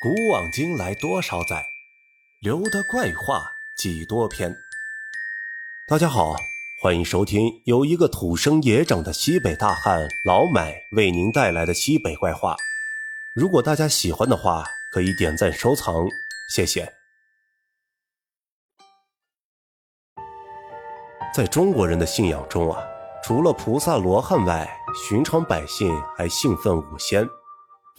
古往今来多少载，留得怪话几多篇。大家好，欢迎收听由一个土生野长的西北大汉老买为您带来的西北怪话。如果大家喜欢的话，可以点赞收藏，谢谢。在中国人的信仰中啊，除了菩萨罗汉外，寻常百姓还信奉五仙，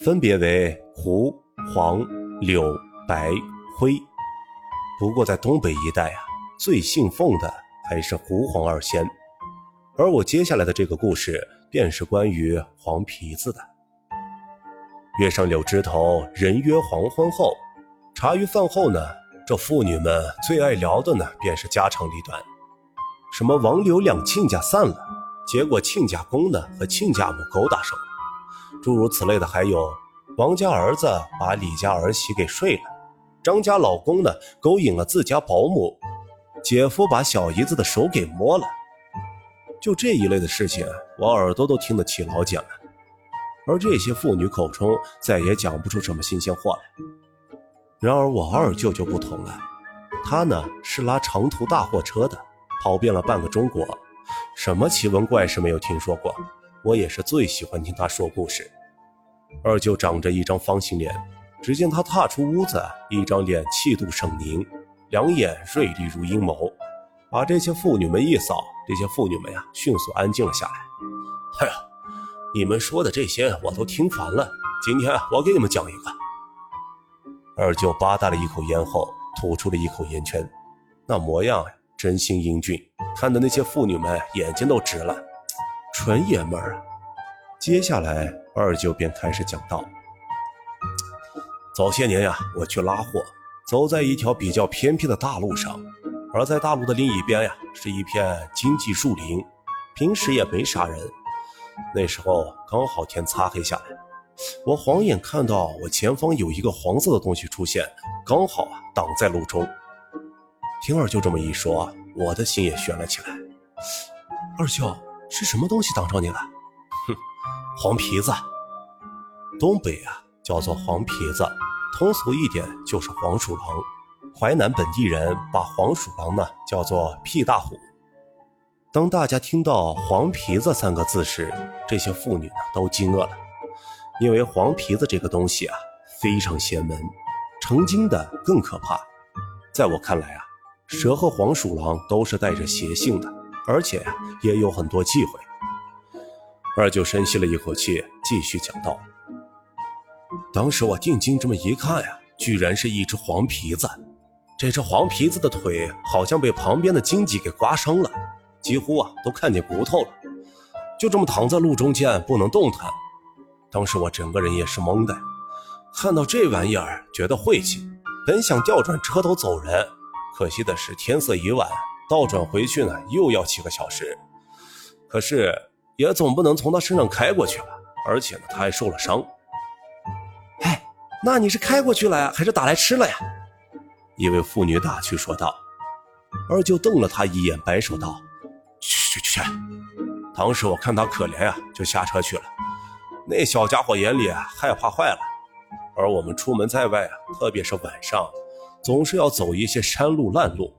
分别为胡。黄、柳、白、灰，不过在东北一带啊，最信奉的还是胡黄二仙。而我接下来的这个故事，便是关于黄皮子的。月上柳枝头，人约黄昏后。茶余饭后呢，这妇女们最爱聊的呢，便是家长里短。什么王刘两亲家散了，结果亲家公呢和亲家母勾搭上了，诸如此类的还有。王家儿子把李家儿媳给睡了，张家老公呢勾引了自家保姆，姐夫把小姨子的手给摸了，就这一类的事情，我耳朵都听得起老茧了。而这些妇女口中再也讲不出什么新鲜话来。然而我二舅就不同了，他呢是拉长途大货车的，跑遍了半个中国，什么奇闻怪事没有听说过。我也是最喜欢听他说故事。二舅长着一张方形脸，只见他踏出屋子，一张脸气度狰狞，两眼锐利如阴谋，把这些妇女们一扫，这些妇女们呀，迅速安静了下来。哎呀，你们说的这些我都听烦了，今天我给你们讲一个。二舅吧嗒了一口烟后，吐出了一口烟圈，那模样呀，真心英俊，看的那些妇女们眼睛都直了，纯爷们儿！接下来。二舅便开始讲道：“早些年呀，我去拉货，走在一条比较偏僻的大路上，而在大路的另一边呀，是一片荆棘树林，平时也没啥人。那时候刚好天擦黑下来，我晃眼看到我前方有一个黄色的东西出现，刚好啊挡在路中。听二舅这么一说，我的心也悬了起来。二舅，是什么东西挡着你了？”黄皮子，东北啊叫做黄皮子，通俗一点就是黄鼠狼。淮南本地人把黄鼠狼呢叫做屁大虎。当大家听到黄皮子三个字时，这些妇女呢都惊愕了，因为黄皮子这个东西啊非常邪门，成精的更可怕。在我看来啊，蛇和黄鼠狼都是带着邪性的，而且也有很多忌讳。二舅深吸了一口气，继续讲道：“当时我定睛这么一看呀，居然是一只黄皮子。这只黄皮子的腿好像被旁边的荆棘给刮伤了，几乎啊都看见骨头了。就这么躺在路中间不能动弹。当时我整个人也是懵的，看到这玩意儿觉得晦气，本想调转车头走人，可惜的是天色已晚，倒转回去呢又要七个小时。可是……”也总不能从他身上开过去吧，而且呢，他还受了伤。哎，那你是开过去了呀，还是打来吃了呀？一位妇女打趣说道。二舅瞪了他一眼，摆手道：“去去去！当时我看他可怜呀，就下车去了。那小家伙眼里啊害怕坏了。而我们出门在外啊，特别是晚上，总是要走一些山路烂路。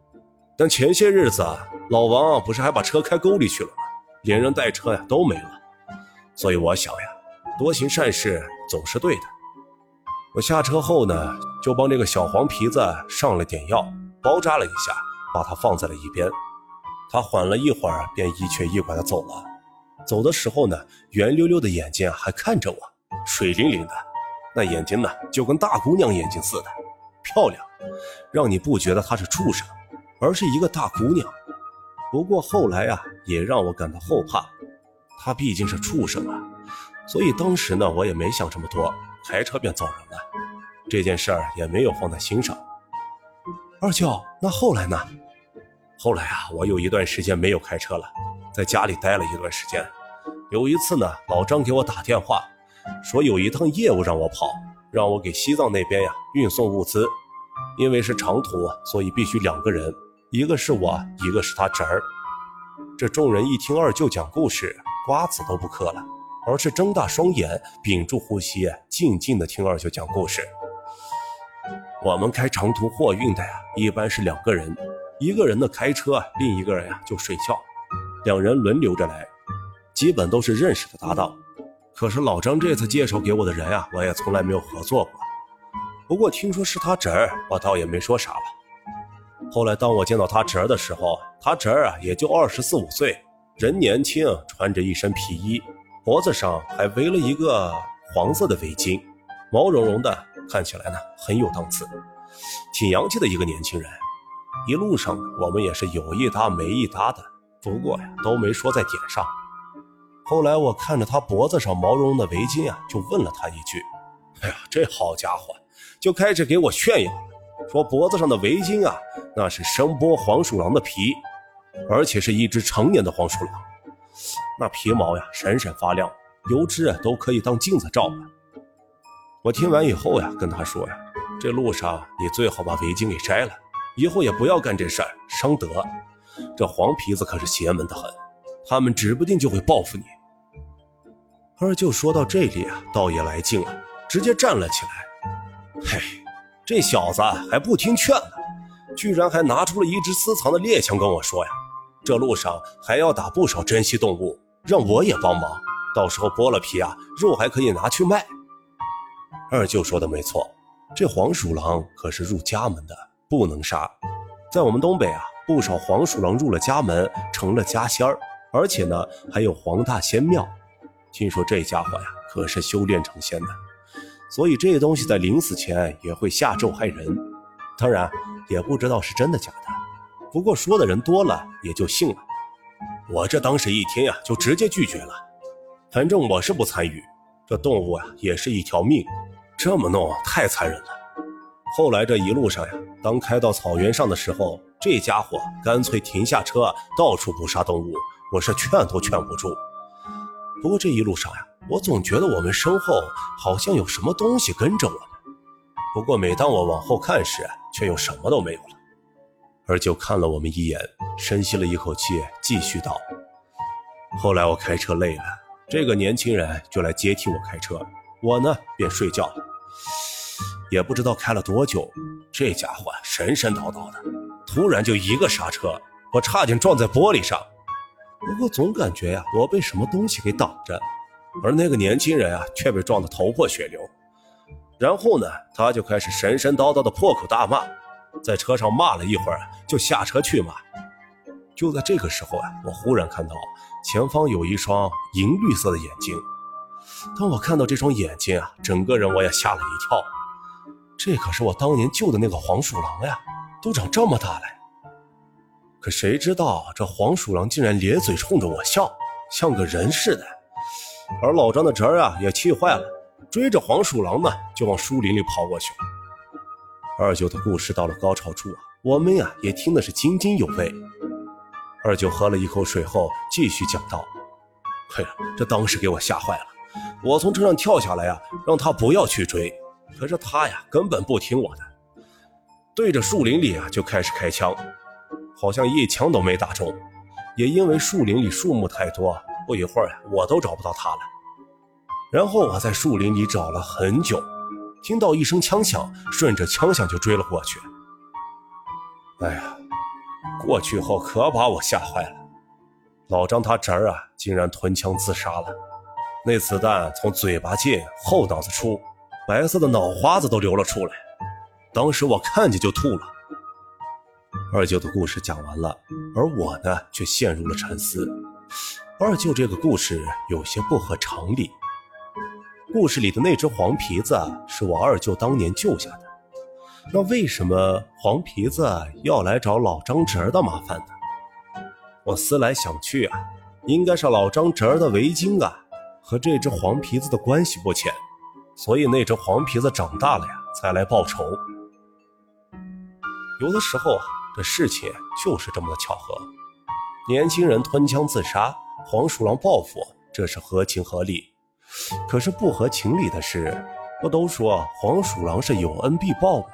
但前些日子，老王不是还把车开沟里去了吗？”连人带车呀都没了，所以我想呀，多行善事总是对的。我下车后呢，就帮这个小黄皮子上了点药，包扎了一下，把他放在了一边。他缓了一会儿，便一瘸一拐的走了。走的时候呢，圆溜溜的眼睛还看着我，水灵灵的，那眼睛呢就跟大姑娘眼睛似的，漂亮，让你不觉得她是畜生，而是一个大姑娘。不过后来啊，也让我感到后怕。他毕竟是畜生啊，所以当时呢，我也没想这么多，开车便走人了。这件事儿也没有放在心上。二舅，那后来呢？后来啊，我有一段时间没有开车了，在家里待了一段时间。有一次呢，老张给我打电话，说有一趟业务让我跑，让我给西藏那边呀运送物资，因为是长途，所以必须两个人。一个是我，一个是他侄儿。这众人一听二舅讲故事，瓜子都不嗑了，而是睁大双眼，屏住呼吸，静静的听二舅讲故事。我们开长途货运的呀，一般是两个人，一个人呢开车，另一个人呀就睡觉，两人轮流着来，基本都是认识的搭档。可是老张这次介绍给我的人呀，我也从来没有合作过。不过听说是他侄儿，我倒也没说啥了。后来当我见到他侄儿的时候，他侄儿啊也就二十四五岁，人年轻，穿着一身皮衣，脖子上还围了一个黄色的围巾，毛茸茸的，看起来呢很有档次，挺洋气的一个年轻人。一路上我们也是有一搭没一搭的，不过呀都没说在点上。后来我看着他脖子上毛茸茸的围巾啊，就问了他一句：“哎呀，这好家伙！”就开始给我炫耀了，说脖子上的围巾啊，那是声波黄鼠狼的皮，而且是一只成年的黄鼠狼，那皮毛呀闪闪发亮，油脂啊都可以当镜子照了。我听完以后呀，跟他说呀：“这路上你最好把围巾给摘了，以后也不要干这事儿，伤德。这黄皮子可是邪门的很，他们指不定就会报复你。”二舅说到这里啊，倒也来劲了，直接站了起来。嘿，这小子还不听劝呢，居然还拿出了一支私藏的猎枪跟我说呀：“这路上还要打不少珍稀动物，让我也帮忙。到时候剥了皮啊，肉还可以拿去卖。”二舅说的没错，这黄鼠狼可是入家门的，不能杀。在我们东北啊，不少黄鼠狼入了家门，成了家仙儿，而且呢还有黄大仙庙。听说这家伙呀，可是修炼成仙的。所以这东西在临死前也会下咒害人，当然也不知道是真的假的。不过说的人多了，也就信了。我这当时一听呀，就直接拒绝了。反正我是不参与，这动物啊也是一条命，这么弄太残忍了。后来这一路上呀，当开到草原上的时候，这家伙干脆停下车，到处捕杀动物，我是劝都劝不住。不过这一路上呀。我总觉得我们身后好像有什么东西跟着我们，不过每当我往后看时，却又什么都没有了。二舅看了我们一眼，深吸了一口气，继续道：“后来我开车累了，这个年轻人就来接替我开车，我呢便睡觉了。也不知道开了多久，这家伙神神叨叨的，突然就一个刹车，我差点撞在玻璃上。不过总感觉呀，我被什么东西给挡着。”而那个年轻人啊，却被撞得头破血流。然后呢，他就开始神神叨叨的破口大骂，在车上骂了一会儿，就下车去骂。就在这个时候啊，我忽然看到前方有一双银绿色的眼睛。当我看到这双眼睛啊，整个人我也吓了一跳。这可是我当年救的那个黄鼠狼呀，都长这么大了。可谁知道这黄鼠狼竟然咧嘴冲着我笑，像个人似的。而老张的侄儿啊也气坏了，追着黄鼠狼呢就往树林里跑过去了。二舅的故事到了高潮处啊，我们呀也听的是津津有味。二舅喝了一口水后继续讲道：“嘿，这当时给我吓坏了，我从车上跳下来呀，让他不要去追，可是他呀根本不听我的，对着树林里啊就开始开枪，好像一枪都没打中。也因为树林里树木太多。”不一会儿呀，我都找不到他了。然后我在树林里找了很久，听到一声枪响，顺着枪响就追了过去。哎呀，过去后可把我吓坏了。老张他侄儿啊，竟然吞枪自杀了。那子弹从嘴巴进，后脑子出，白色的脑花子都流了出来。当时我看见就吐了。二舅的故事讲完了，而我呢，却陷入了沉思。二舅这个故事有些不合常理。故事里的那只黄皮子是我二舅当年救下的，那为什么黄皮子要来找老张侄儿的麻烦呢？我思来想去啊，应该是老张侄儿的围巾啊和这只黄皮子的关系不浅，所以那只黄皮子长大了呀才来报仇。有的时候啊，这事情就是这么的巧合，年轻人吞枪自杀。黄鼠狼报复，这是合情合理。可是不合情理的是，不都说黄鼠狼是有恩必报吗？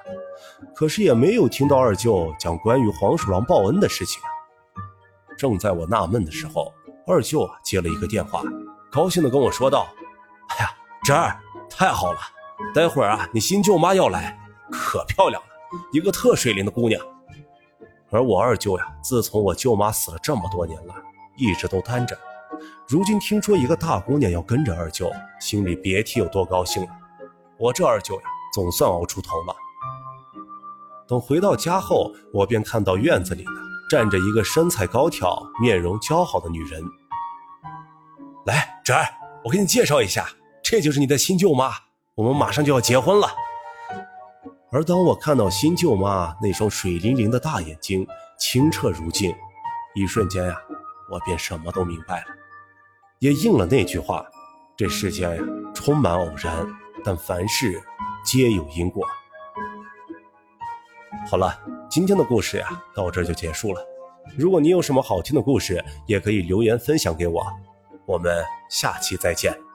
可是也没有听到二舅讲关于黄鼠狼报恩的事情啊。正在我纳闷的时候，二舅啊接了一个电话，高兴的跟我说道：“哎呀，侄儿，太好了！待会儿啊，你新舅妈要来，可漂亮了，一个特水灵的姑娘。而我二舅呀，自从我舅妈死了这么多年了，一直都单着。如今听说一个大姑娘要跟着二舅，心里别提有多高兴了。我这二舅呀，总算熬出头了。等回到家后，我便看到院子里呢站着一个身材高挑、面容姣好的女人。来，侄儿，我给你介绍一下，这就是你的新舅妈，我们马上就要结婚了。而当我看到新舅妈那双水灵灵的大眼睛，清澈如镜，一瞬间呀，我便什么都明白了，也应了那句话：这世间，充满偶然，但凡事皆有因果。好了，今天的故事呀，到这就结束了。如果你有什么好听的故事，也可以留言分享给我。我们下期再见。